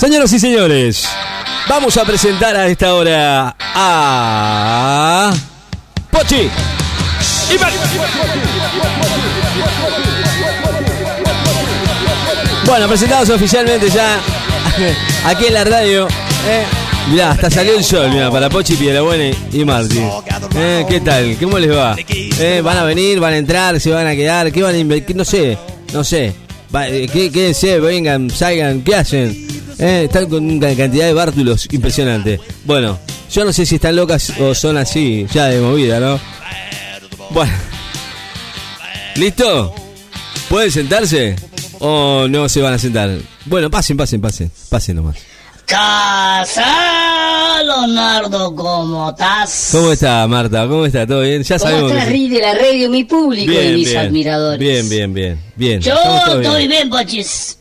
Señoras y señores, vamos a presentar a esta hora a Pochi y Bueno, presentados oficialmente ya aquí en la radio. Eh. Mirá, hasta salió el sol, mirá, para Pochi, Piedrabuena y Martín. Eh, ¿Qué tal? ¿Cómo les va? Eh, ¿Van a venir? ¿Van a entrar? ¿Se van a quedar? ¿Qué van a invertir? No sé, no sé. Va, eh, qué- Quédense, vengan, salgan, ¿qué hacen? Eh, están con una cantidad de bártulos impresionante. Bueno, yo no sé si están locas o son así, ya de movida, ¿no? Bueno. ¿Listo? ¿Pueden sentarse? ¿O no se van a sentar? Bueno, pasen, pasen, pasen. Pasen nomás. Casa, Leonardo, ¿cómo estás? ¿Cómo está, Marta? ¿Cómo está? ¿Todo bien? Ya ¿Cómo sabemos. Ri, de la radio, mi público y Bien, mis bien. admiradores? Bien, bien, bien. bien. Yo estoy bien, Pochis.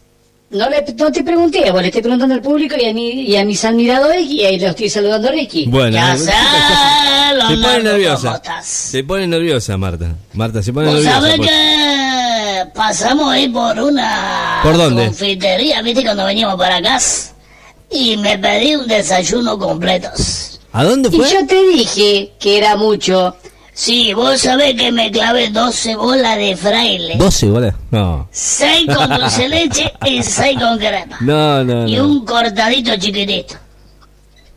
No, le, no te pregunté, vos le estoy preguntando al público y a, mi- y a mis admiradores y ahí lo estoy saludando a Ricky. Bueno, ¿Qué eh, Se pone Leonardo, ¿Cómo nerviosa. Se pone nerviosa, Marta. Marta, se pone Vos nerviosa. sabés pues. que pasamos ahí por una ¿Por dónde? confitería, viste, cuando veníamos para acá. Y me pedí un desayuno completo. ¿A dónde Y fue? yo te dije que era mucho. Sí, vos sabés que me clavé 12 bolas de fraile. 12, bolas. No. 6 con dulce leche y 6 con crema. No, no, Y no. un cortadito chiquitito.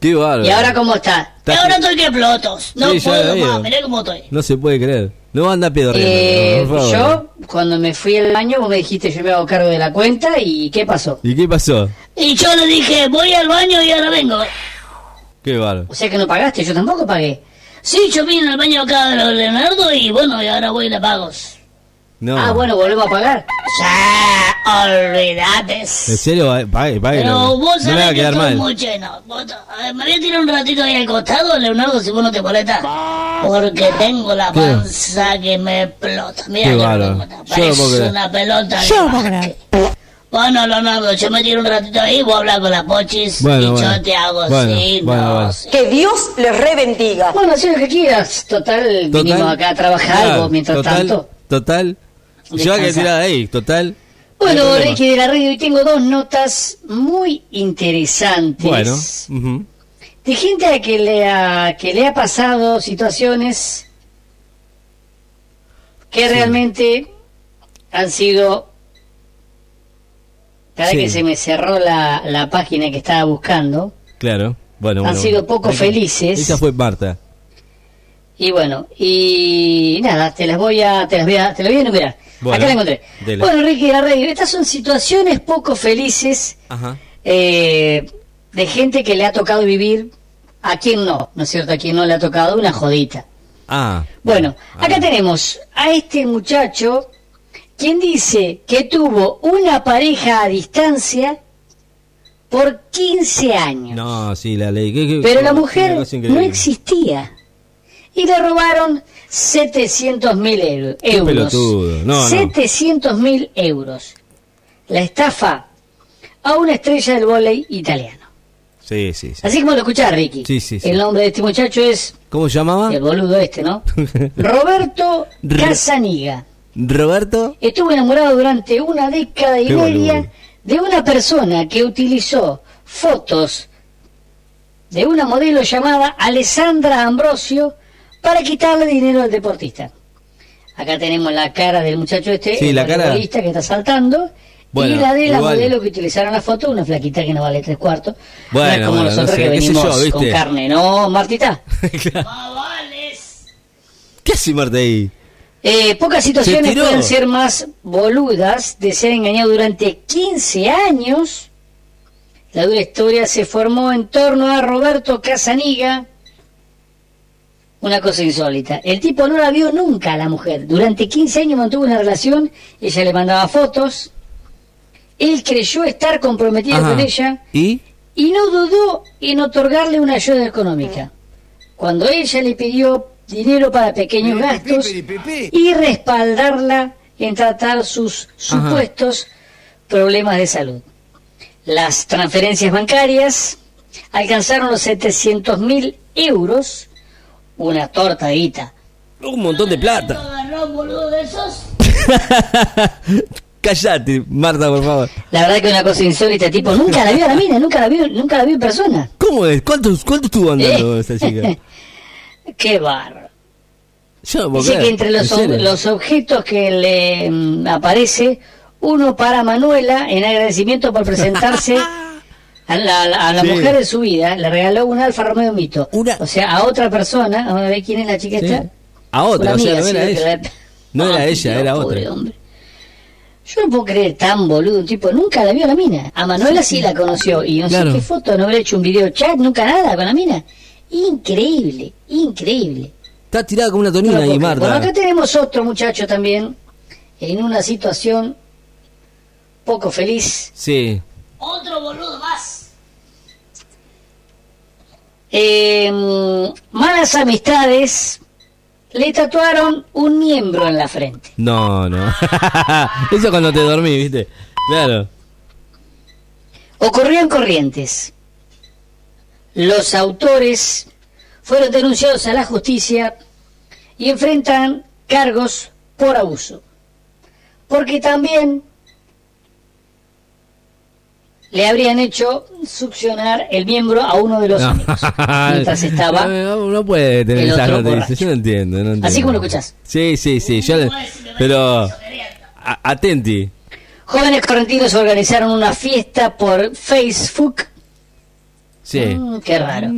Qué bárbaro. ¿Y ahora cómo está? Está y ahora estoy que explotos. No Sí, puedo más, mirá cómo estoy. No se puede creer. No anda pedorreando. Eh, favor. yo, cuando me fui al baño, vos me dijiste yo me hago cargo de la cuenta y ¿qué pasó? ¿Y qué pasó? Y yo le dije, voy al baño y ahora vengo. Qué bárbaro. O sea que no pagaste, yo tampoco pagué. Sí, yo vine al baño acá de los Leonardo y bueno, y ahora voy y le pago. No. Ah, bueno, volvemos a pagar. Ya, olvidate. ¿En serio? Va- Pague, pague. Pero no, vos no me va sabés a que quedar mal. muy lleno. Me voy a tirar un ratito ahí al costado, Leonardo, si vos no te molestas. Porque tengo la ¿Qué? panza que me explota. Mira Qué que me Yo no parece una pelota de Yo no. Bueno, Leonardo, yo me tiro un ratito ahí, vos hablas con la pochis Bueno, y bueno. yo te hago Bueno, así, bueno, no, bueno. sí. Que Dios les rebendiga. Bueno, haz lo que quieras. Total, Total. vinimos acá a trabajar Claro, vos mientras total, tanto. Total. Yo que Descansa. tirar ahí, total. Bueno, No. Ricky de la radio, hoy tengo dos notas muy interesantes. Bueno. De gente a que le ha, que le ha pasado situaciones que realmente han sido... Para Sí. que se me cerró la, la página que estaba buscando. Claro. Bueno, Han bueno, sido bueno. poco felices. Esa fue Marta. Y bueno, y nada, te las voy a, te las voy a, te las voy a enumerar. Bueno, Acá la encontré. dele. Bueno, la radio, estas son situaciones poco felices Ajá. eh, de gente que le ha tocado vivir, a quien no, ¿no es cierto? A quien no le ha tocado una jodita. Ah. Bueno, acá Ah. tenemos a este muchacho quien dice que tuvo una pareja a distancia por 15 años. No, sí, la ley. ¿Qué- qué- Pero la mujer no existía. Y le robaron 700 mil euros. Qué pelotudo. No, no. 700 mil euros. La estafa a una estrella del vóley italiano. Sí, sí, sí. Así como lo escuchás, Ricky. Sí, sí, sí. El nombre de este muchacho es ¿Cómo se llamaba? el boludo este, ¿no? Roberto Ro- Casaniga. Roberto. Estuvo enamorado durante una década y Qué media boludo. de una persona que utilizó fotos de una modelo llamada Alessandra Ambrosio para quitarle dinero al deportista. Acá tenemos la cara del muchacho este, Sí, el la cara- que está saltando. Bueno, y la de la igual. modelo que utilizaron la foto, una flaquita que no vale tres cuartos. no Bueno, es como bueno, nosotros no sé, que venimos yo, con carne, ¿no, Martita? Claro. No. ¿Qué hace Marta ahí? Eh, pocas situaciones pueden ser más boludas de ser engañado durante 15 años. La dura historia se formó en torno a Roberto Casaniga. Una cosa insólita. El tipo no la vio nunca a la mujer. Durante 15 años mantuvo una relación. Ella le mandaba fotos. Él creyó estar comprometido Ajá. con ella ¿Y? y no dudó en otorgarle una ayuda económica. Cuando ella le pidió dinero para pequeños gastos y respaldarla en tratar sus supuestos problemas de salud. Las transferencias bancarias alcanzaron los 700 mil euros, una tortadita. Un montón de plata. agarró, boludo, de esos? Callate, Marta, por favor. La verdad que una cosa insólita, tipo, nunca la vio a la mina, nunca la vio, nunca la vio en persona. ¿Cómo es? ¿Cuánto, cuánto estuvo andando Eh. esa chica? Qué barro. Yo Dice que entre los, los objetos que le mm, aparece, uno para Manuela en agradecimiento por presentarse a la, a la- Sí. mujer de su vida, le regaló un Alfa Romeo Mito. Una- O sea, a otra persona, a ver quién es la chica Sí. esta. A otra, o sea, no era ella. la- No era ella, era otra. Yo no puedo creer tan boludo, un tipo, nunca la vio a la mina. A Manuela sí la conoció y no Claro. sé qué foto, no habrá hecho un video chat, nunca nada con la mina. Increíble, increíble. Está tirada como una tonina ahí, creer. Bueno, Marta. acá tenemos otro muchacho también en una situación poco feliz. Sí. Otro boludo más. Eh, malas amistades le tatuaron un miembro en la frente. No, no. Eso cuando te dormí, ¿viste? Claro. Ocurrió en Corrientes. Los autores fueron denunciados a la justicia y enfrentan cargos por abuso. Porque también le habrían hecho succionar el miembro a uno de los No. amigos mientras estaba. No, puede tener esas noticias. Yo no entiendo, no entiendo. Así como lo escuchás. Sí, sí, sí. Yo pero. atenti. Jóvenes correntinos organizaron una fiesta por Facebook. Sí. Mm, qué raro.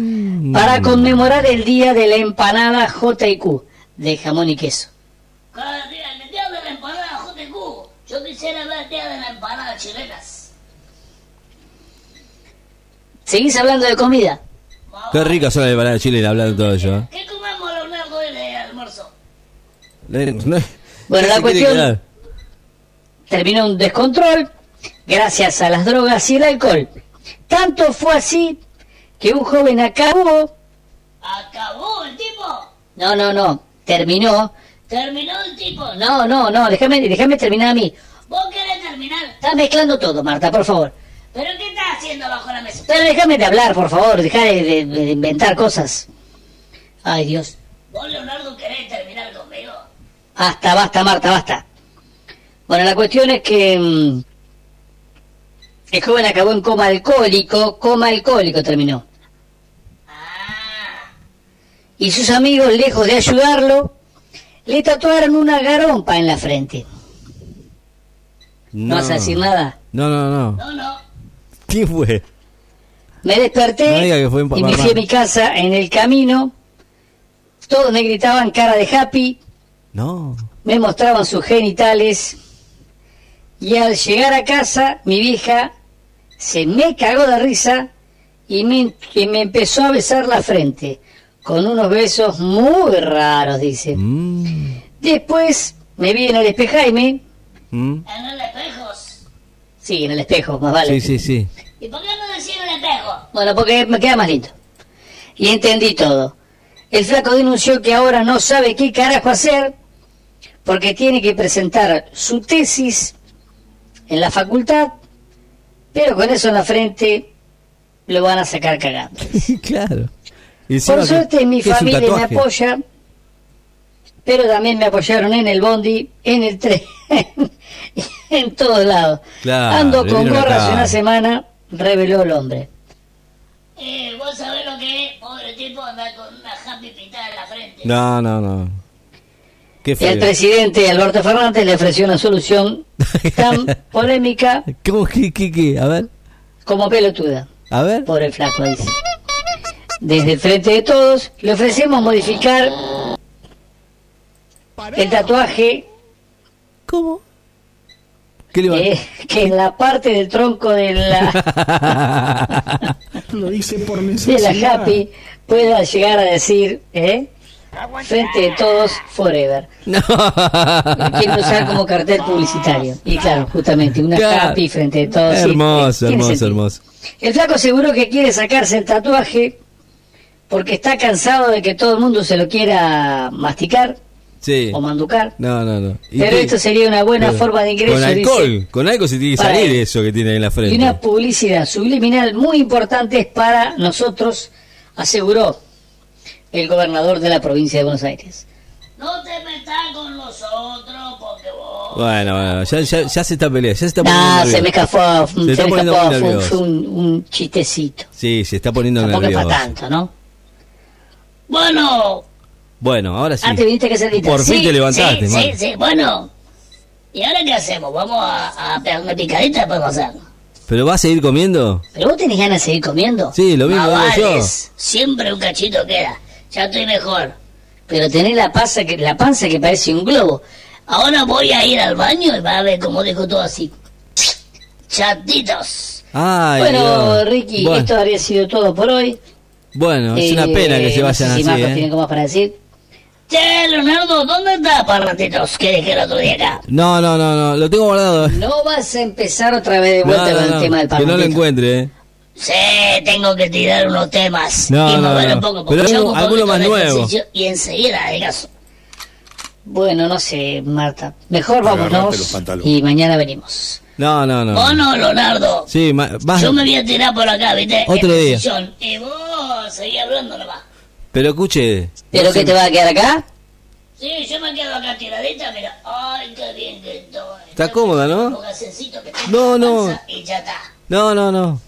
Para conmemorar el día de la empanada JQ de jamón y queso. Cada día, el día de la empanada JQ. Yo quisiera ver el día de la empanada chilenas. ¿Seguís hablando de comida? Qué ricas son las empanadas de Chile hablando de todo eso. ¿eh? ¿Qué comemos Leonardo hoy de almuerzo? No- Bueno, ¿qué la cuestión-? Terminó un descontrol gracias a las drogas y el alcohol. Tanto fue así que un joven acabó... ¿Acabó el tipo? No, no, no. Terminó... ¿Terminó el tipo? No, no, no. Déjame, déjame terminar a mí. ¿Vos querés terminar? Estás mezclando todo, Marta, por favor. ¿Pero qué estás haciendo bajo la mesa? Pero déjame de hablar, por favor. Deja de, de- de inventar cosas. Ay, Dios. ¿Vos, Leonardo, querés terminar conmigo? Basta, basta, Marta, basta. Bueno, la cuestión es que mm, el joven acabó en coma alcohólico, coma alcohólico terminó. Y sus amigos, lejos de ayudarlo, le tatuaron una garompa en la frente. No, vas a decir nada. No, no, no. no, no. ¿Quién fue? Me desperté No diga que fue un y me fui a mi casa en el camino. Todos me gritaban cara de happy, No. me mostraban sus genitales. Y al llegar a casa, mi vieja se me cagó de risa y me, y me empezó a besar la frente, con unos besos muy raros, dice. Mm, Después me vi en el espejaime, mm. En el espejos. sí, en el espejo, más vale. Sí, sí, sí. ¿Y por qué no decir en el espejo? Bueno, porque me queda más lindo. Y entendí todo. El flaco denunció que ahora no sabe qué carajo hacer porque tiene que presentar su tesis en la facultad, pero con eso en la frente lo van a sacar cagando. claro. Por suerte mi que familia me apoya, pero también me apoyaron en el bondi, en el tren, en todos lados. Claro, Ando con vieron la gorra hace cara. una semana, reveló el hombre. Eh, vos sabés lo que es, pobre tipo, andar con una happy pintada en la frente. No, no, no. Qué El feo. presidente Alberto Fernández le ofreció una solución tan polémica ¿Cómo que, qué, qué? A ver, como pelotuda. a ver. Pobre flaco, dice. Desde el frente de todos, le ofrecemos modificar el tatuaje ¿Cómo? ¿Qué le va eh, que en la parte del tronco de la, Lo hice por de necesidad. la Happy pueda llegar a decir, ¿eh? Frente de todos, forever. No. Lo quieren usar como cartel publicitario. Y claro, justamente, una Claro. Happy frente de todos. hermoso, hermoso, hermoso. El flaco aseguró que quiere sacarse el tatuaje porque está cansado de que todo el mundo se lo quiera masticar Sí. o manducar. No, no, no. ¿Y Pero qué? esto sería una buena Pero- forma de ingreso, Con alcohol, dice. con algo se tiene que salir él. eso que tiene ahí en la Y frente. una publicidad subliminal muy importante para nosotros, aseguró el gobernador de la provincia de Buenos Aires. No te metas con los otros porque vos Bueno, bueno, ya, ya, ya se está peleando, ya se está poniendo No, se nervioso. me escapó, Se se, me está poniendo escapó, fue, nervioso. fue un, un chistecito. Sí, se está poniendo Tampoco es nervioso. para tanto, ¿no? Bueno, Bueno, ahora sí. Ah, te viniste que saliste. Por fin te levantaste, sí, man. sí, sí, bueno. ¿Y ahora qué hacemos? ¿Vamos a, a pegar una picadita? Podemos hacer. ¿Pero vas a seguir comiendo? ¿Pero vos tenés ganas de seguir comiendo? Sí, lo mismo digo yo. Siempre un cachito queda. Ya estoy mejor. Pero tenés la, panza que, la panza que parece un globo. Ahora voy a ir al baño y va a ver cómo dejo todo así. Chatitos. Ay, bueno, Dios. Ricky, Bueno, esto habría sido todo por hoy. Bueno, es una Eh, pena que se no vayan sé si así, Marcos ¿eh? tiene más para decir. Che, Leonardo, ¿dónde está para ratitos que dejé el otro día acá? No, no, no, no, lo tengo guardado. No vas a empezar otra vez de No, vuelta no, con no, el tema del que no lo encuentre, ¿eh? Sí, tengo que tirar unos temas No, y no, no. un poco. porque Pero yo algo- alguno más nuevo. Y enseguida, de caso. Bueno, no sé, Marta. Mejor Agárrate los vámonos y mañana venimos. No, no, no. Vos no, Leonardo. Sí, ma- vas- Yo me voy a tirar por acá, ¿viste? Otro En día. sillón. Y vos seguís hablando nomás. pero escuche. ¿Pero qué te va a quedar acá? Sí, yo me quedo acá tiradita, mira. Ay, qué bien que estoy. Está cómoda, ¿no? No, en la no. panza Y ya está. No, no, no.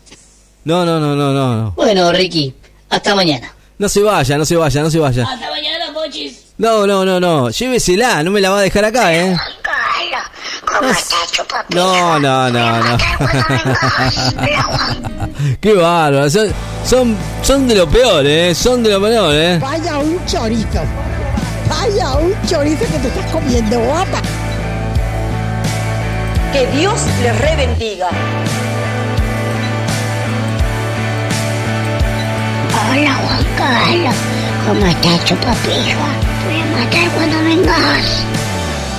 No, no, no, no, no, no. Bueno, Ricky, hasta mañana. No se vaya, no se vaya, no se vaya. Hasta mañana, pochis. No, no, no, no. Llévesela, no me la va a dejar acá, ¿eh? No, no, no, no. Qué bárbaro. Son, son, son de lo peor, ¿eh? Son de lo peor, ¿eh? Vaya un chorizo. Vaya un chorizo que te estás comiendo, guapa. Que Dios les rebendiga. Hola, Juan Carlos. ¿Cómo estás, chupapi? Te voy a matar cuando vengas.